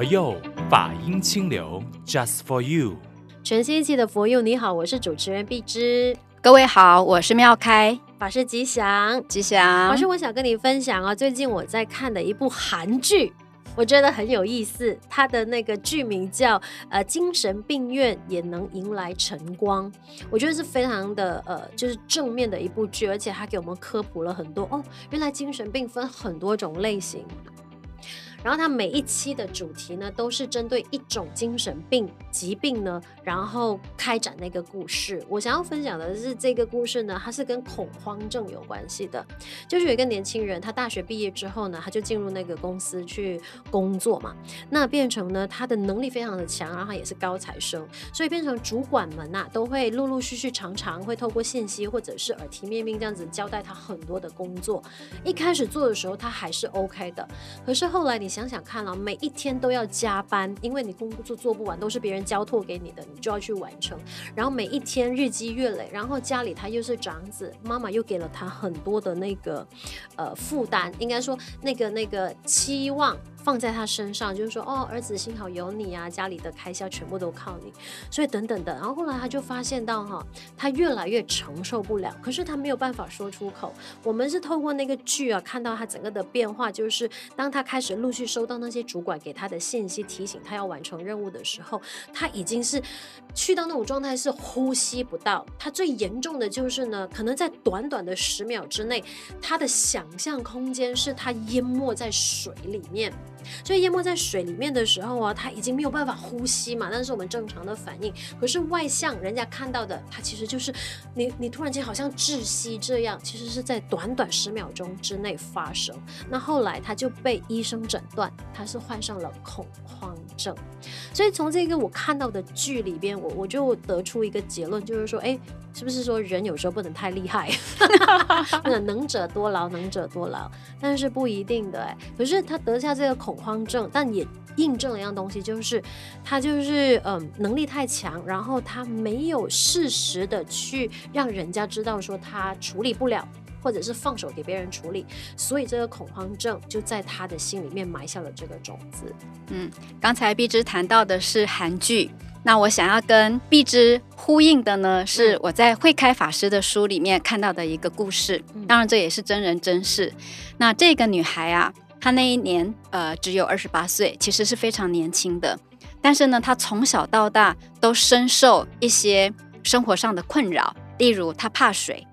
佛佑法音清流，Just for you。全新一期的佛佑，你好，我是主持人碧芝。各位好，我是妙开，法师吉祥，吉祥。法师，我想跟你分享啊，最近我在看的一部韩剧。我觉得很有意思，它的那个剧名叫呃精神病院也能迎来晨光，我觉得是非常的呃就是正面的一部剧，而且它给我们科普了很多哦，原来精神病分很多种类型。然后它每一期的主题呢，都是针对一种精神病疾病呢，然后开展那个故事。我想要分享的是这个故事呢，它是跟恐慌症有关系的。就是有一个年轻人，他大学毕业之后呢，他就进入那个公司去工作嘛。那变成呢，他的能力非常的强，然后他也是高材生，所以变成主管们呐、都会陆陆续续常常会透过信息或者是耳提面命这样子交代他很多的工作。一开始做的时候，他还是 OK 的，可是后来你。想想看了，每一天都要加班，因为你工作做不完，都是别人交托给你的，你就要去完成。然后每一天日积月累，然后家里他又是长子，妈妈又给了他很多的那个呃负担，应该说那个那个期望。放在他身上，就是说，哦，儿子幸好有你啊，家里的开销全部都靠你，所以等等的。然后后来他就发现到，哈，他越来越承受不了，可是他没有办法说出口。我们是透过那个剧啊，看到他整个的变化，就是当他开始陆续收到那些主管给他的信息，提醒他要完成任务的时候，他已经是去到那种状态，是呼吸不到。他最严重的就是呢，可能在短短的十秒之内，他的想象空间是他淹没在水里面。所以淹没在水里面的时候啊，他已经没有办法呼吸嘛，那是我们正常的反应。可是外向人家看到的，他其实就是你，你突然间好像窒息这样，其实是在短短十秒钟之内发生。那后来他就被医生诊断，他是患上了恐慌症。所以从这个我看到的剧里边，我我就得出一个结论，就是说，哎。是不是说人有时候不能太厉害？不能能者多劳，能者多劳，但是不一定的哎。可是他得下这个恐慌症，但也印证了一样东西，就是他就是嗯能力太强，然后他没有适时的去让人家知道说他处理不了，或者是放手给别人处理，所以这个恐慌症就在他的心里面埋下了这个种子。嗯，刚才碧芝谈到的是韩剧。那我想要跟碧芝呼应的呢，是我在慧开法师的书里面看到的一个故事。当然，这也是真人真事。那这个女孩啊，她那一年呃只有二十八岁，其实是非常年轻的。但是呢，她从小到大都深受一些生活上的困扰，例如她怕水，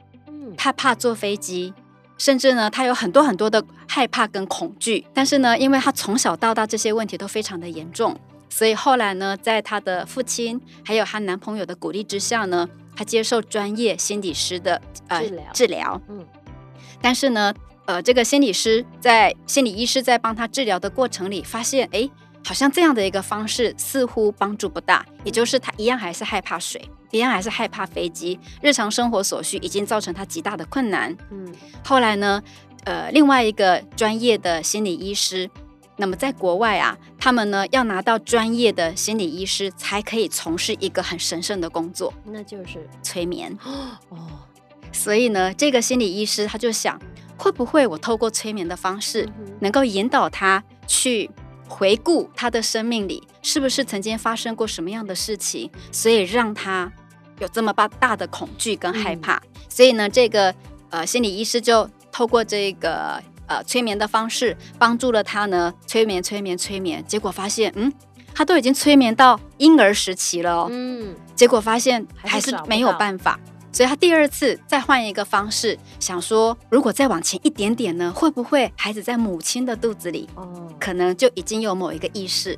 她怕坐飞机，甚至呢，她有很多很多的害怕跟恐惧。但是呢，因为她从小到大这些问题都非常的严重。所以后来呢，在她的父亲还有她男朋友的鼓励之下呢，她接受专业心理师的呃治疗。治疗，嗯，但是呢，呃，这个心理师在心理医师在帮她治疗的过程里，发现，哎，好像这样的一个方式似乎帮助不大，也就是她一样还是害怕水，一样还是害怕飞机，日常生活所需已经造成她极大的困难。嗯，后来呢，呃，另外一个专业的心理医师。那么在国外啊，他们呢要拿到专业的心理医师，才可以从事一个很神圣的工作，那就是催眠。哦，所以呢，这个心理医师他就想，会不会我透过催眠的方式，能够引导他去回顾他的生命里，是不是曾经发生过什么样的事情，所以让他有这么大大的恐惧跟害怕。嗯、所以呢，这个呃心理医师就透过这个。呃，催眠的方式帮助了他呢，催眠、催眠、催眠，结果发现，嗯，他都已经催眠到婴儿时期了哦，嗯，结果发现还是没有办法，所以他第二次再换一个方式，想说，如果再往前一点点呢，会不会孩子在母亲的肚子里，哦，可能就已经有某一个意识。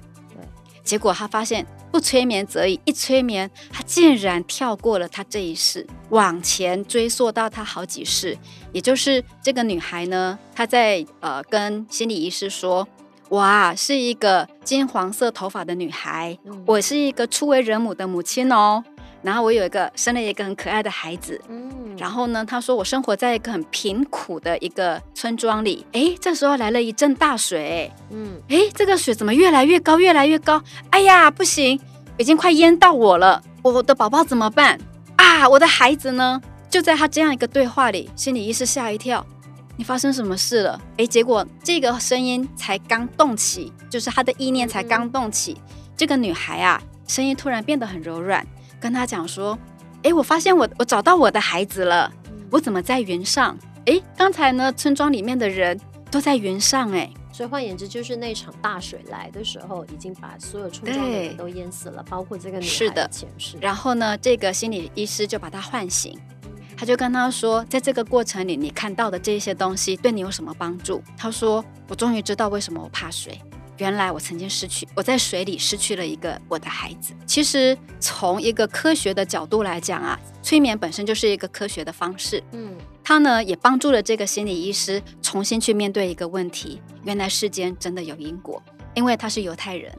结果他发现不催眠则已，一催眠，他竟然跳过了他这一世，往前追溯到他好几世。也就是这个女孩呢，她在呃跟心理医师说：“哇，是一个金黄色头发的女孩，我是一个初为人母的母亲哦。”然后我有一个生了一个很可爱的孩子，嗯，然后呢，他说我生活在一个很贫苦的一个村庄里，哎，这时候来了一阵大水，嗯，哎，这个水怎么越来越高，越来越高？哎呀，不行，已经快淹到我了，我的宝宝怎么办？啊，我的孩子呢？就在他这样一个对话里，心理医师吓一跳，你发生什么事了？哎，结果这个声音才刚动起，就是他的意念才刚动起，嗯、这个女孩啊，声音突然变得很柔软，跟他讲说：“哎，我发现我我找到我的孩子了，我怎么在云上？哎，刚才呢，村庄里面的人都在云上，哎。”所以换言之，就是那场大水来的时候，已经把所有村庄的人都淹死了，包括这个女孩的前世。然后呢，这个心理医师就把她唤醒，他就跟她说，在这个过程里，你看到的这些东西对你有什么帮助？她说：“我终于知道为什么我怕水。原来我曾经失去，我在水里失去了一个我的孩子。其实从一个科学的角度来讲啊，催眠本身就是一个科学的方式。嗯。”他呢，也帮助了这个心理医师重新去面对一个问题：原来世间真的有因果，因为他是犹太人，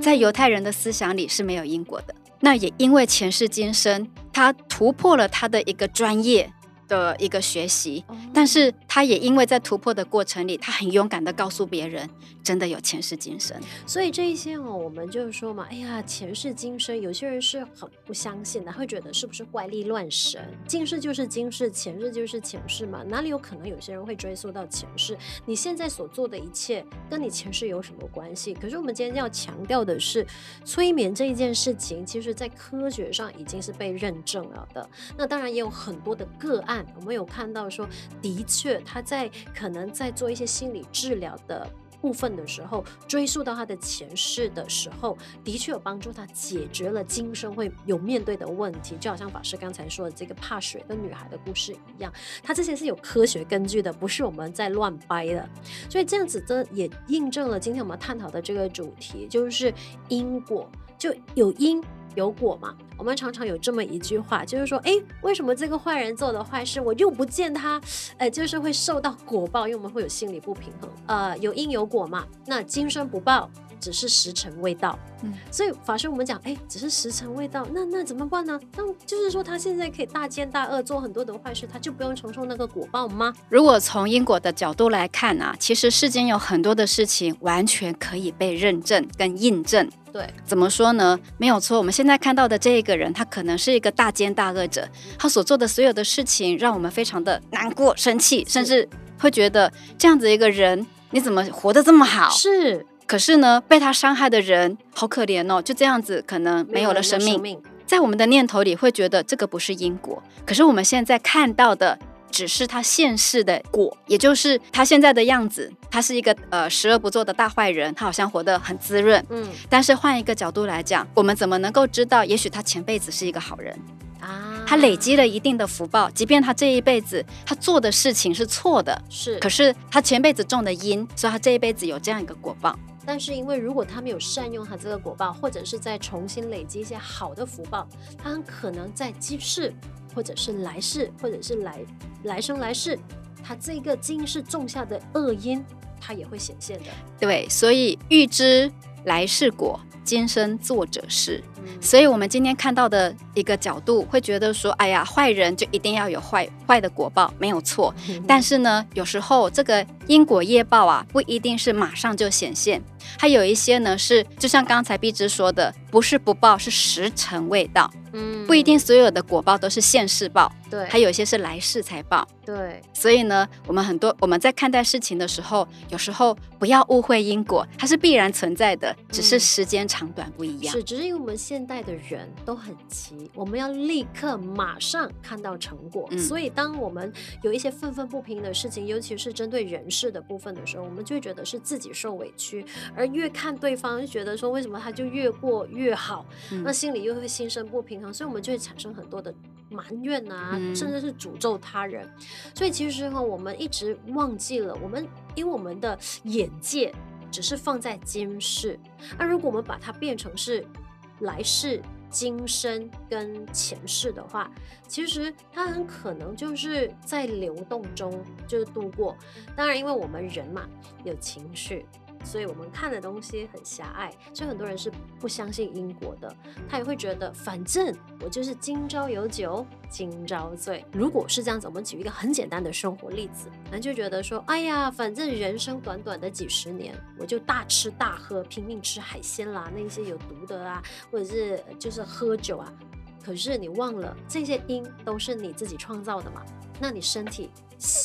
在犹太人的思想里是没有因果的。那也因为前世今生，他突破了他的一个专业。的一个学习，但是他也因为在突破的过程里，他很勇敢的告诉别人，真的有前世今生。所以这一些哦，我们就是说嘛，哎呀，前世今生，有些人是很不相信的，会觉得是不是怪力乱神？今世就是今世，前世就是前世嘛，哪里有可能有些人会追溯到前世？你现在所做的一切，跟你前世有什么关系？可是我们今天要强调的是，催眠这一件事情，其实在科学上已经是被认证了的。那当然也有很多的个案。我们有看到说，的确，他在可能在做一些心理治疗的部分的时候，追溯到他的前世的时候，的确有帮助他解决了今生会有面对的问题。就好像法师刚才说的这个怕水的女孩的故事一样，他这些是有科学根据的，不是我们在乱掰的。所以这样子的也印证了今天我们探讨的这个主题，就是因果，就有因。有果嘛？我们常常有这么一句话，就是说，哎，为什么这个坏人做的坏事，我又不见他，呃，就是会受到果报，因为我们会有心理不平衡。呃，有因有果嘛，那今生不报，只是时辰未到。嗯，所以法师我们讲，哎，只是时辰未到，那那怎么办呢？那就是说，他现在可以大奸大恶，做很多的坏事，他就不用承受那个果报吗？如果从因果的角度来看啊，其实世间有很多的事情完全可以被认证跟印证。对，怎么说呢？没有错，我们现在看到的这一个人，他可能是一个大奸大恶者，他所做的所有的事情，让我们非常的难过、生气，甚至会觉得这样子一个人，你怎么活得这么好？是，可是呢，被他伤害的人好可怜哦，就这样子可能没有了生命。在我们的念头里会觉得这个不是因果，可是我们现在看到的。只是他现世的果，也就是他现在的样子。他是一个呃十恶不作的大坏人，他好像活得很滋润。嗯，但是换一个角度来讲，我们怎么能够知道？也许他前辈子是一个好人啊，他累积了一定的福报，即便他这一辈子他做的事情是错的，是，可是他前辈子种的因，所以他这一辈子有这样一个果报。但是因为如果他没有善用他这个果报，或者是再重新累积一些好的福报，他很可能在今世。或者是来世，或者是来来生来世，他这个今世种下的恶因，他也会显现的。对，所以预知来世果，今生作者是。嗯、所以我们今天看到的一个角度，会觉得说，哎呀，坏人就一定要有坏坏的果报，没有错。嗯、但是呢，有时候这个因果业报啊，不一定是马上就显现，还有一些呢是，就像刚才碧芝说的，不是不报，是时辰未到。嗯，不一定所有的果报都是现世报，对，还有一些是来世才报，对。所以呢，我们很多我们在看待事情的时候，有时候不要误会因果，它是必然存在的，只是时间长短不一样。嗯、是，只是因为我们现代的人都很急，我们要立刻马上看到成果，嗯、所以当我们有一些愤愤不平的事情，尤其是针对人事的部分的时候，我们就会觉得是自己受委屈，而越看对方就觉得说为什么他就越过越好，嗯、那心里又会心生不平衡。所以，我们就会产生很多的埋怨啊，嗯、甚至是诅咒他人。所以，其实哈，我们一直忘记了，我们因为我们的眼界只是放在今世，那如果我们把它变成是来世、今生跟前世的话，其实它很可能就是在流动中就是度过。当然，因为我们人嘛，有情绪。所以我们看的东西很狭隘，所以很多人是不相信因果的。他也会觉得，反正我就是今朝有酒今朝醉。如果是这样子，我们举一个很简单的生活例子，那就觉得说，哎呀，反正人生短短的几十年，我就大吃大喝，拼命吃海鲜啦，那些有毒的啊，或者是就是喝酒啊。可是你忘了，这些因都是你自己创造的嘛。那你身体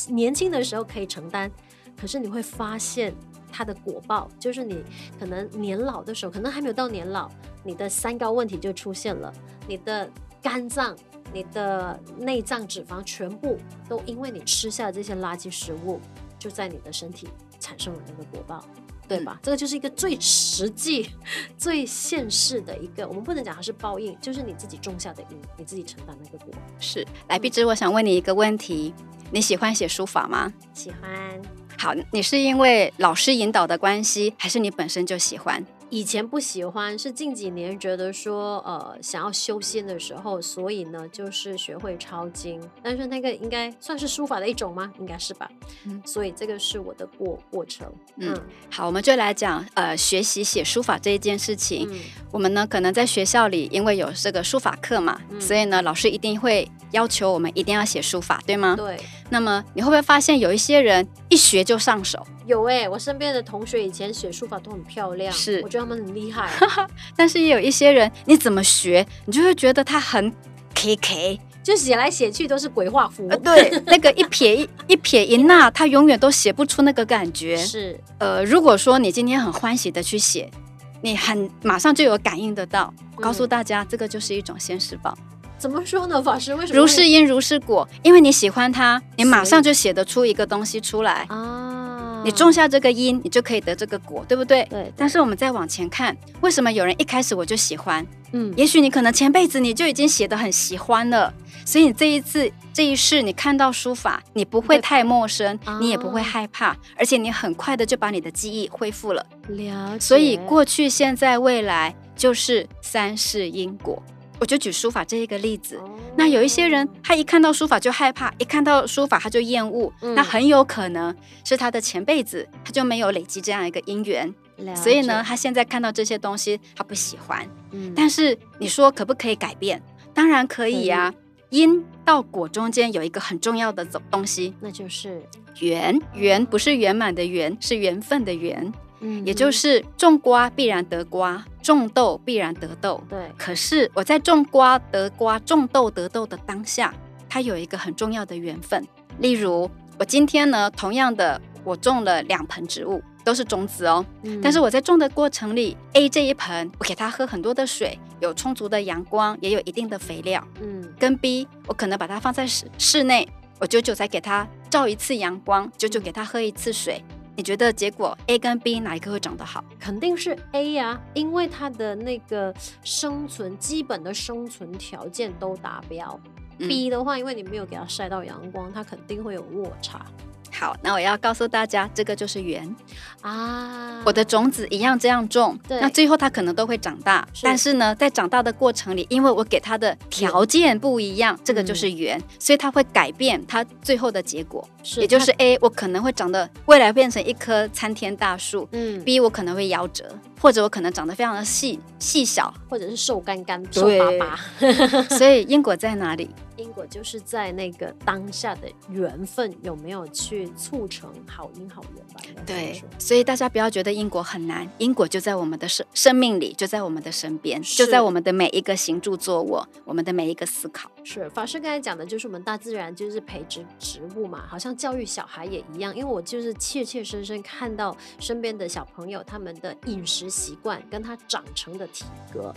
年轻的时候可以承担，可是你会发现它的果报，就是你可能年老的时候，可能还没有到年老，你的三高问题就出现了，你的肝脏、你的内脏脂肪全部都因为你吃下这些垃圾食物，就在你的身体产生了那个果报。对吧？这个就是一个最实际、最现实的一个，我们不能讲它是报应，就是你自己种下的因，你自己承担那个果。是，来，碧芝，我想问你一个问题：你喜欢写书法吗？喜欢。好，你是因为老师引导的关系，还是你本身就喜欢？以前不喜欢，是近几年觉得说，呃，想要修仙的时候，所以呢，就是学会抄经。但是那个应该算是书法的一种吗？应该是吧。嗯，所以这个是我的过过程。嗯，嗯，好，我们就来讲，呃，学习写书法这一件事情。嗯，我们呢，可能在学校里，因为有这个书法课嘛，嗯，所以呢，老师一定会要求我们一定要写书法，对吗？对。那么你会不会发现有一些人一学就上手？有哎、欸，我身边的同学以前写书法都很漂亮，是，我觉得他们很厉害。但是也有一些人，你怎么学，你就会觉得他很 K K，就写来写去都是鬼画符。呃，对，那个一撇一 一撇一捺，他永远都写不出那个感觉。是，呃，如果说你今天很欢喜的去写，你很马上就有感应得到。我告诉大家，嗯，这个就是一种现世报。怎么说呢，法师？为什么？如是因如是果，因为你喜欢它，你马上就写得出一个东西出来啊。你种下这个因，你就可以得这个果，对不对？对，对。但是我们再往前看，为什么有人一开始我就喜欢？嗯，也许你可能前辈子你就已经写得很喜欢了，所以你这一次这一世你看到书法，你不会太陌生，你也不会害怕，啊，而且你很快的就把你的记忆恢复了。了解。所以过去、现在、未来就是三世因果。我就举书法这一个例子，那有一些人他一看到书法就害怕，一看到书法他就厌恶，嗯，那很有可能是他的前辈子他就没有累积这样一个因缘，所以呢，他现在看到这些东西他不喜欢。嗯，但是你说可不可以改变？当然可以呀，啊。因到果中间有一个很重要的东西，那就是缘。缘不是圆满的缘，是缘分的缘。嗯，也就是种瓜必然得瓜，种豆必然得豆。对，可是我在种瓜得瓜，种豆得豆的当下，它有一个很重要的缘分。例如，我今天呢，同样的，我种了两盆植物，都是种子哦。嗯。但是我在种的过程里，A 这一盆，我给它喝很多的水，有充足的阳光，也有一定的肥料。嗯。跟 B，我可能把它放在室室内，我久久才给它照一次阳光，久久给它喝一次水。你觉得结果 A 跟 B 哪一个会长得好？肯定是 A 呀，因为它的那个生存基本的生存条件都达标。嗯。B 的话，因为你没有给它晒到阳光，它肯定会有落差。好，那我要告诉大家，这个就是缘啊！我的种子一样这样种，对，那最后它可能都会长大。是，但是呢，在长大的过程里，因为我给它的条件不一样，这个就是缘，嗯，所以它会改变它最后的结果。是，也就是 A，我可能会长得未来变成一棵参天大树。嗯，B 我可能会夭折，或者我可能长得非常的细细小，或者是瘦干干、瘦巴巴。所以因果在哪里？因果就是在那个当下的缘分有没有去促成好因好缘吧？对，所以大家不要觉得因果很难，因果就在我们的生生命里，就在我们的身边，就在我们的每一个行住坐卧，我们的每一个思考。是法师刚才讲的，就是我们大自然就是培植植物嘛，好像教育小孩也一样。因为我就是切切身身看到身边的小朋友他们的饮食习惯跟他长成的体格。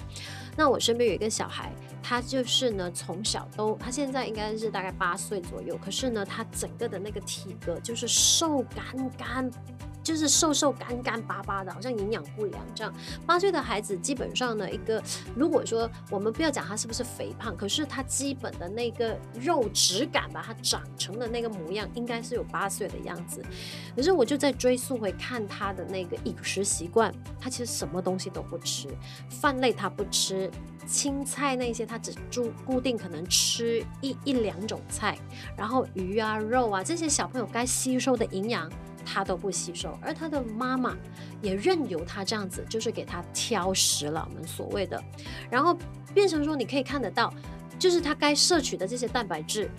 那我身边有一个小孩，他就是呢从小都，他现在应该是大概八岁左右，可是呢他整个的那个体格就是瘦干干。就是瘦瘦干干巴巴的，好像营养不良这样。八岁的孩子基本上呢，一个如果说我们不要讲他是不是肥胖，可是他基本的那个肉质感吧，他长成的那个模样，应该是有八岁的样子。可是我就在追溯回看他的那个饮食习惯，他其实什么东西都不吃，饭类他不吃，青菜那些他只注固定可能吃一一两种菜，然后鱼啊肉啊这些小朋友该吸收的营养。他都不吸收，而他的妈妈也任由他这样子，就是给他挑食了，我们所谓的，然后变成说你可以看得到，就是他该摄取的这些蛋白质，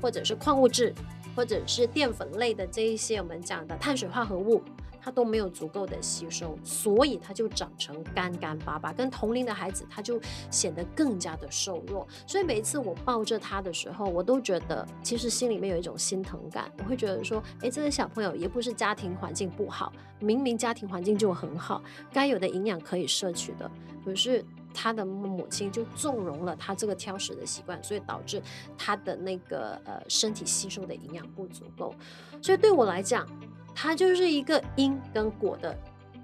或者是矿物质，或者是淀粉类的这一些我们讲的碳水化合物。他都没有足够的吸收，所以他就长成干干巴巴。跟同龄的孩子，他就显得更加的瘦弱。所以每一次我抱着他的时候，我都觉得其实心里面有一种心疼感。我会觉得说，哎，这个小朋友也不是家庭环境不好，明明家庭环境就很好，该有的营养可以摄取的，可是他的母亲就纵容了他这个挑食的习惯，所以导致他的那个呃身体吸收的营养不足够。所以对我来讲，它就是一个因跟果的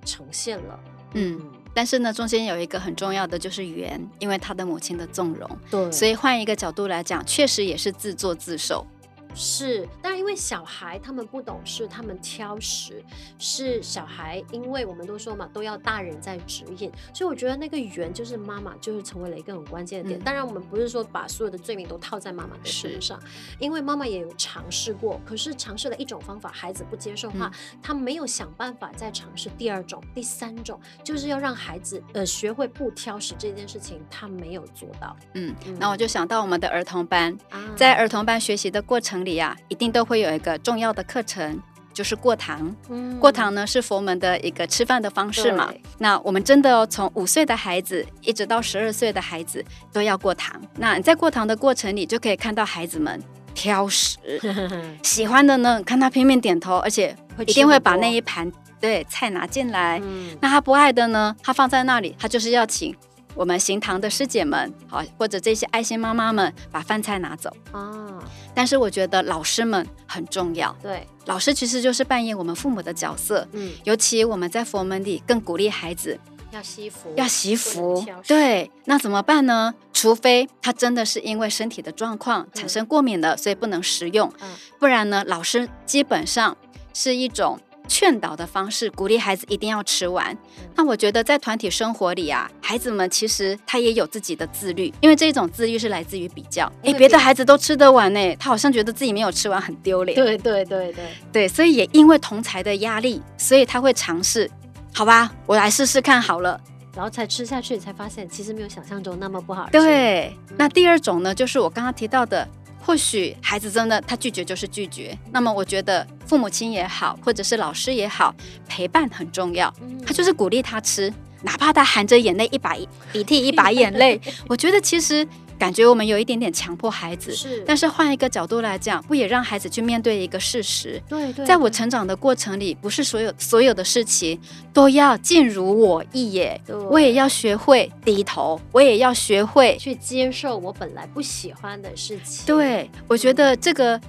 呈现了。嗯，但是呢，中间有一个很重要的就是缘，因为他的母亲的纵容。对，所以换一个角度来讲，确实也是自作自受。是，但因为小孩他们不懂事，他们挑食，是小孩，因为我们都说嘛，都要大人在指引，所以我觉得那个圆就是妈妈，就是成为了一个很关键的点。嗯、当然，我们不是说把所有的罪名都套在妈妈的身上，因为妈妈也有尝试过，可是尝试了一种方法，孩子不接受的话，嗯、他没有想办法再尝试第二种、第三种，就是要让孩子呃学会不挑食这件事情，他没有做到。嗯，那我就想到我们的儿童班，啊、在儿童班学习的过程。里啊，一定都会有一个重要的课程，就是过堂。嗯，过堂呢是佛门的一个吃饭的方式嘛。那我们真的哦，从五岁的孩子一直到十二岁的孩子都要过堂。那你在过堂的过程里，就可以看到孩子们挑食，喜欢的呢，看他拼命点头，而且一定会把那一盘对菜拿进来。嗯，那他不爱的呢，他放在那里，他就是要请。我们行堂的师姐们，好，或者这些爱心妈妈们，把饭菜拿走啊。但是我觉得老师们很重要，对，老师其实就是扮演我们父母的角色，嗯，尤其我们在佛门里更鼓励孩子要惜福，要惜福，对。那怎么办呢？除非他真的是因为身体的状况产生过敏了，嗯、所以不能食用，嗯、不然呢，老师基本上是一种。劝导的方式，鼓励孩子一定要吃完。那我觉得在团体生活里啊，孩子们其实他也有自己的自律，因为这种自律是来自于比较。哎，别的孩子都吃得完呢，他好像觉得自己没有吃完很丢脸。对对对对对，所以也因为同才的压力，所以他会尝试。好吧，我来试试看好了，然后才吃下去，才发现其实没有想象中那么不好吃。对，那第二种呢，就是我刚刚提到的。或许孩子真的他拒绝就是拒绝，那么我觉得父母亲也好，或者是老师也好，陪伴很重要。他就是鼓励他吃，哪怕他含着眼泪一把鼻涕一把眼泪，我觉得其实。感觉我们有一点点强迫孩子，是，但是换一个角度来讲，不也让孩子去面对一个事实？对对，在我成长的过程里，不是所有所有的事情都要尽如我意耶，对我也要学会低头，我也要学会去接受我本来不喜欢的事情。对，我觉得这个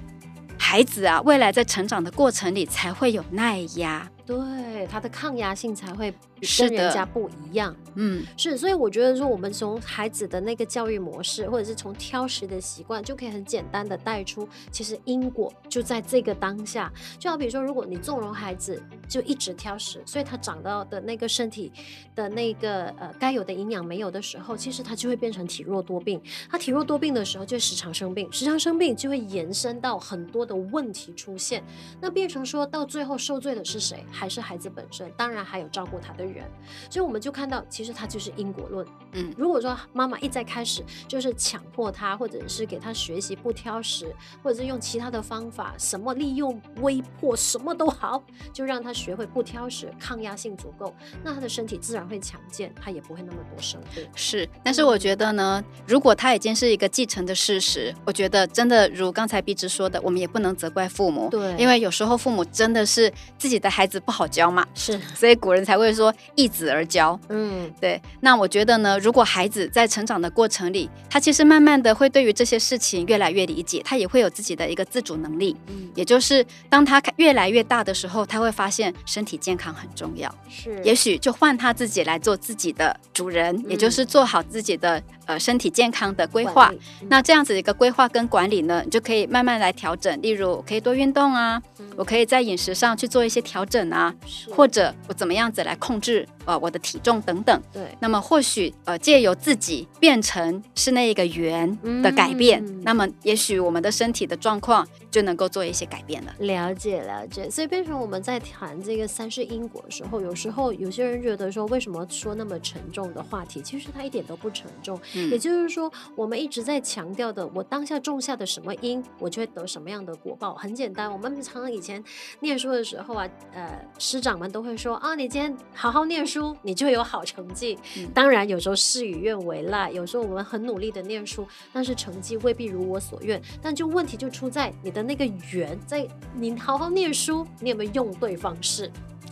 孩子啊，未来在成长的过程里才会有耐压。对，他的抗压性才会跟人家不一样。嗯，是，所以我觉得说，我们从孩子的那个教育模式，或者是从挑食的习惯，就可以很简单的带出，其实因果就在这个当下。就好比说，如果你纵容孩子就一直挑食，所以他长到的那个身体的那个呃该有的营养没有的时候，其实他就会变成体弱多病。他体弱多病的时候，就会时常生病，时常生病就会延伸到很多的问题出现。那变成说到最后受罪的是谁？还是孩子本身，当然还有照顾他的人，所以我们就看到，其实他就是因果论。嗯，如果说妈妈一再开始就是强迫他，或者是给他学习不挑食，或者是用其他的方法，什么利用威迫，什么都好，就让他学会不挑食，抗压性足够，那他的身体自然会强健，他也不会那么多生病。是，但是我觉得呢，如果他已经是一个继承的事实，我觉得真的如刚才碧芝说的，我们也不能责怪父母，对，因为有时候父母真的是自己的孩子。不好教嘛，是，所以古人才会说易子而教。嗯，对。那我觉得呢，如果孩子在成长的过程里，他其实慢慢的会对于这些事情越来越理解，他也会有自己的一个自主能力。嗯，也就是当他越来越大的时候，他会发现身体健康很重要。是，也许就换他自己来做自己的主人，嗯，也就是做好自己的呃身体健康的规划。嗯，那这样子一个规划跟管理呢，你就可以慢慢来调整。例如，可以多运动啊，嗯，我可以在饮食上去做一些调整啊。或者我怎么样子来控制呃我的体重等等，对，那么或许呃借由自己变成是那一个圆的改变，嗯、那么也许我们的身体的状况就能够做一些改变了。了解了解，所以变成我们在谈这个三世因果的时候，有时候有些人觉得说，为什么说那么沉重的话题？其实它一点都不沉重，嗯、也就是说我们一直在强调的，我当下种下的什么因，我就会得什么样的果报。很简单，我们常常以前念书的时候啊，呃。师长们都会说啊，你今天好好念书，你就有好成绩。嗯、当然，有时候事与愿违啦，有时候我们很努力的念书，但是成绩未必如我所愿。但就问题就出在你的那个缘，在你好好念书，你有没有用对方式？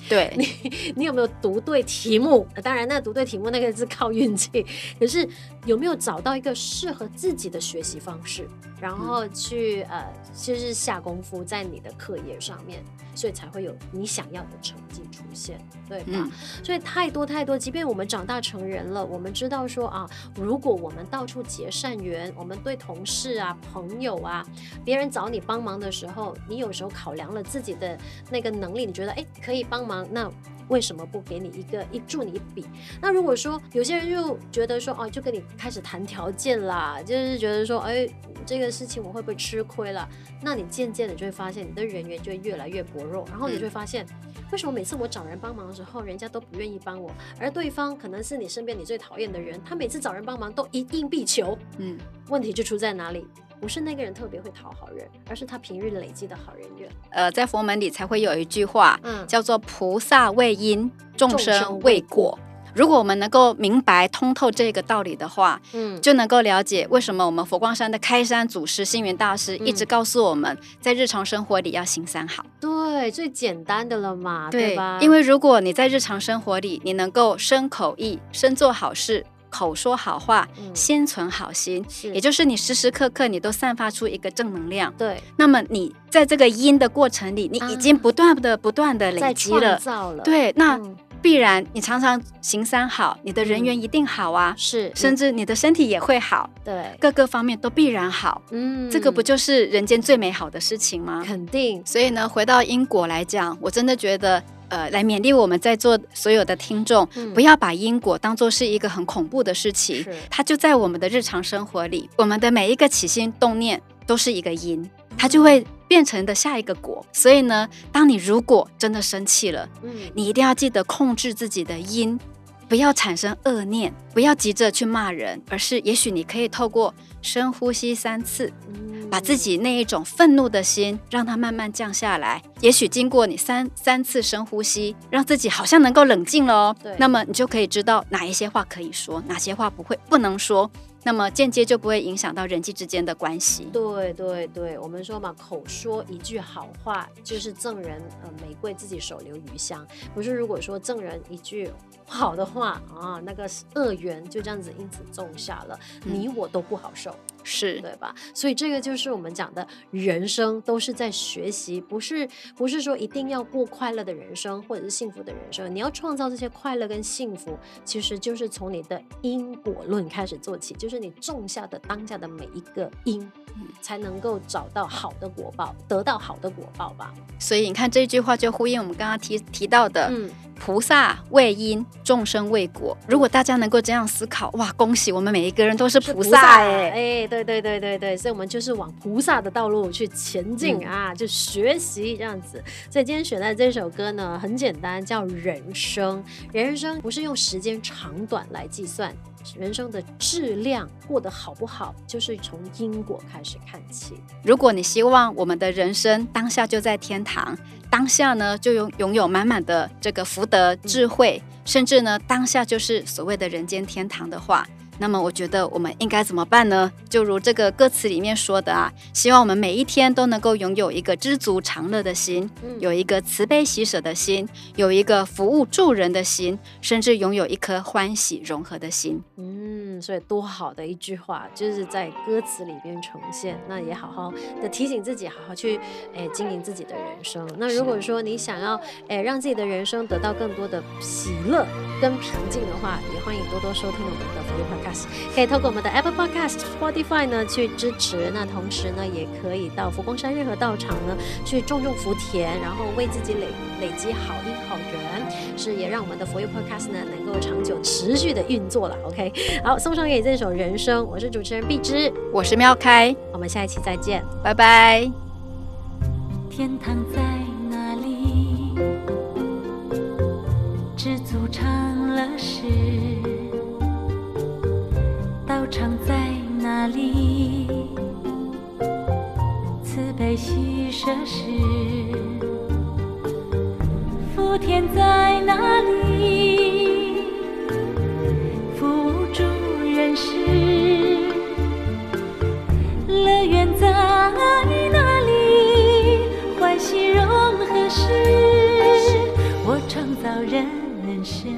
对 你，你有没有读对题目？当然，那读对题目那个是靠运气。可是有没有找到一个适合自己的学习方式，然后去、嗯、呃，就是下功夫在你的课业上面，所以才会有你想要的成绩出现，对吧？嗯、所以太多太多，即便我们长大成人了，我们知道说啊，如果我们到处结善缘，我们对同事啊、朋友啊，别人找你帮忙的时候，你有时候考量了自己的那个能力，你觉得哎可以帮忙。那为什么不给你一个一助你一笔？那如果说有些人就觉得说哦，就跟你开始谈条件啦，就是觉得说哎，这个事情我会不会吃亏了？那你渐渐的就会发现你的人缘就会越来越薄弱，然后你就会发现，为什么每次我找人帮忙的时候，人家都不愿意帮我，而对方可能是你身边你最讨厌的人，他每次找人帮忙都一应必求。嗯，问题就出在哪里？不是那个人特别会讨好人，而是他平日累积的好人缘。呃，在佛门里才会有一句话，嗯，叫做“菩萨为因，众生为果”。如果我们能够明白通透这个道理的话，嗯，就能够了解为什么我们佛光山的开山祖师星云大师一直告诉我们，在日常生活里要行三好。对，最简单的了嘛，对，对吧？因为如果你在日常生活里，你能够身口意，身做好事。口说好话，嗯、心存好心，也就是你时时刻刻你都散发出一个正能量。对，那么你在这个因的过程里，你已经不断的、不断的累积了，了。对，那必然你常常行三好，你的人缘一定好啊，是、嗯，甚至你的身体也会好，对，各个方面都必然好。嗯，这个不就是人间最美好的事情吗？肯定。所以呢，回到因果来讲，我真的觉得。呃，来勉励我们在座所有的听众，嗯、不要把因果当作是一个很恐怖的事情。是它就在我们的日常生活里，我们的每一个起心动念都是一个因，它就会变成的下一个果。所以呢，当你如果真的生气了，嗯、你一定要记得控制自己的因，不要产生恶念，不要急着去骂人，而是也许你可以透过深呼吸三次。嗯把自己那一种愤怒的心，让它慢慢降下来。也许经过你三三次深呼吸，让自己好像能够冷静了哦。对，那么你就可以知道哪一些话可以说，哪些话不会不能说。那么间接就不会影响到人际之间的关系。对对对，我们说嘛，口说一句好话，就是赠人呃玫瑰，自己手留余香。不是，如果说赠人一句不好的话啊，那个恶缘就这样子因此种下了，嗯、你我都不好受。 있죠. 是对吧？所以这个就是我们讲的人生都是在学习，不是不是说一定要过快乐的人生或者是幸福的人生。你要创造这些快乐跟幸福，其实就是从你的因果论开始做起，就是你种下的当下的每一个因，嗯，才能够找到好的果报，得到好的果报吧。所以你看这句话就呼应我们刚刚提提到的，嗯。菩萨为因，众生为果。如果大家能够这样思考，哇，恭喜我们每一个人都是菩萨哎！哎，对对对对对，所以我们就是往菩萨的道路去前进、啊，就学习这样子。所以今天选的这首歌呢，很简单，叫《人生》。人生不是用时间长短来计算。人生的质量过得好不好，就是从因果开始看起。如果你希望我们的人生当下就在天堂，当下呢就拥拥有满满的这个福德智慧，甚至呢当下就是所谓的人间天堂的话。那么我觉得我们应该怎么办呢？就如这个歌词里面说的啊，希望我们每一天都能够拥有一个知足常乐的心，嗯、有一个慈悲喜舍的心，有一个服务助人的心，甚至拥有一颗欢喜融合的心。嗯，所以多好的一句话，就是在歌词里边呈现。那也好好的提醒自己，好好去诶、哎、经营自己的人生。那如果说你想要诶、哎、让自己的人生得到更多的喜乐跟平静的话，也欢迎多多收听我们的福音 Podcast。可以透过我们的 Apple Podcast、Spotify 呢去支持，那同时呢也可以到佛光山任何道场呢去种种福田，然后为自己累累积好因好缘，是也让我们的佛佑 Podcast 呢能够长久持续的运作了。OK，好，送上给这首《人生》，我是主持人碧芝，我是妙开，我们下一期再见，拜拜。天堂在哪里？知足常乐时。常在哪里？慈悲喜舍时，福田在哪里？福助人世，乐园在哪里？欢喜融合时，我创造人生。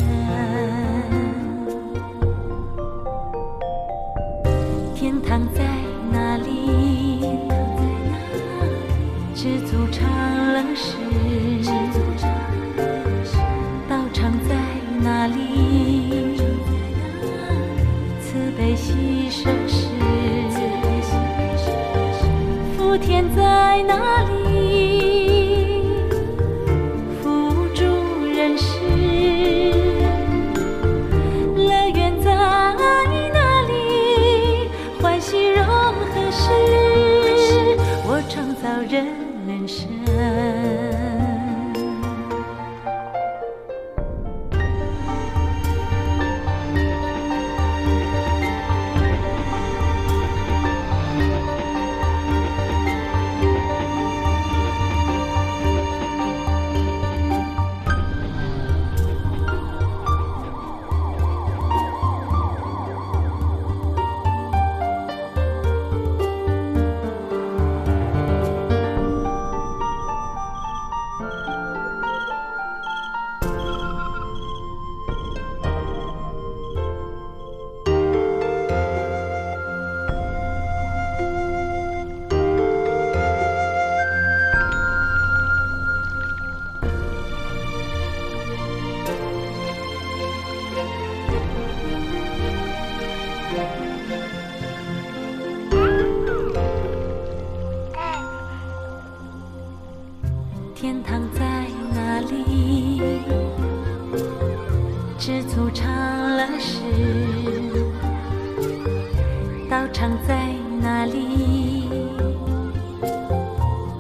知足常乐时，道场在哪里？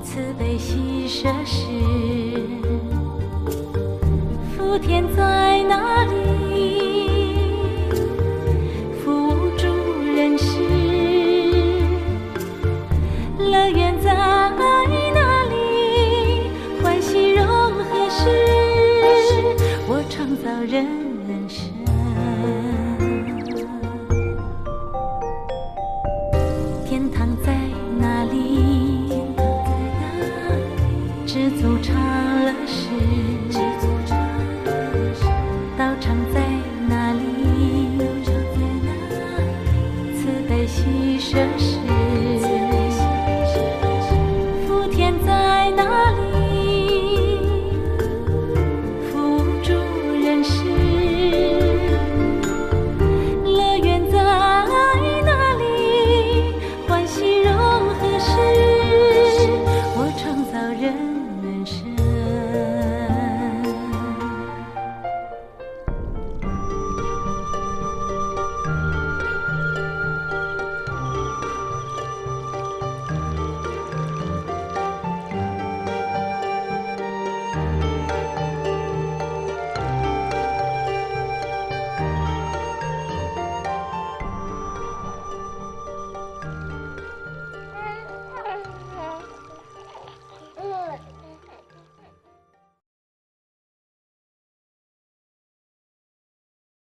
慈悲喜舍时，福田在哪里？